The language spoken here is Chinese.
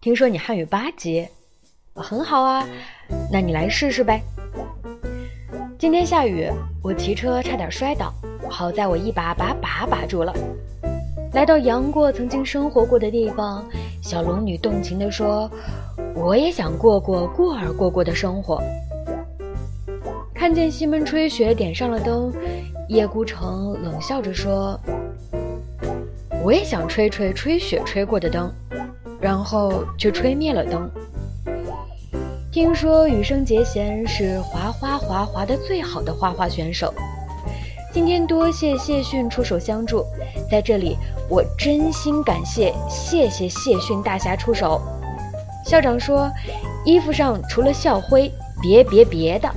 听说你汉语八级，很好啊，那你来试试呗。今天下雨，我骑车差点摔倒，好在我一把把把把住了。来到杨过曾经生活过的地方，小龙女动情地说：“我也想过过过儿过过的生活。”看见西门吹雪点上了灯，叶孤城冷笑着说：“我也想吹吹吹雪吹过的灯。”然后却吹灭了灯。听说羽生结弦是滑花滑滑的最好的花滑选手。今天多谢谢逊出手相助，在这里我真心感谢，谢谢谢逊大侠出手。校长说，衣服上除了校徽，别别别的。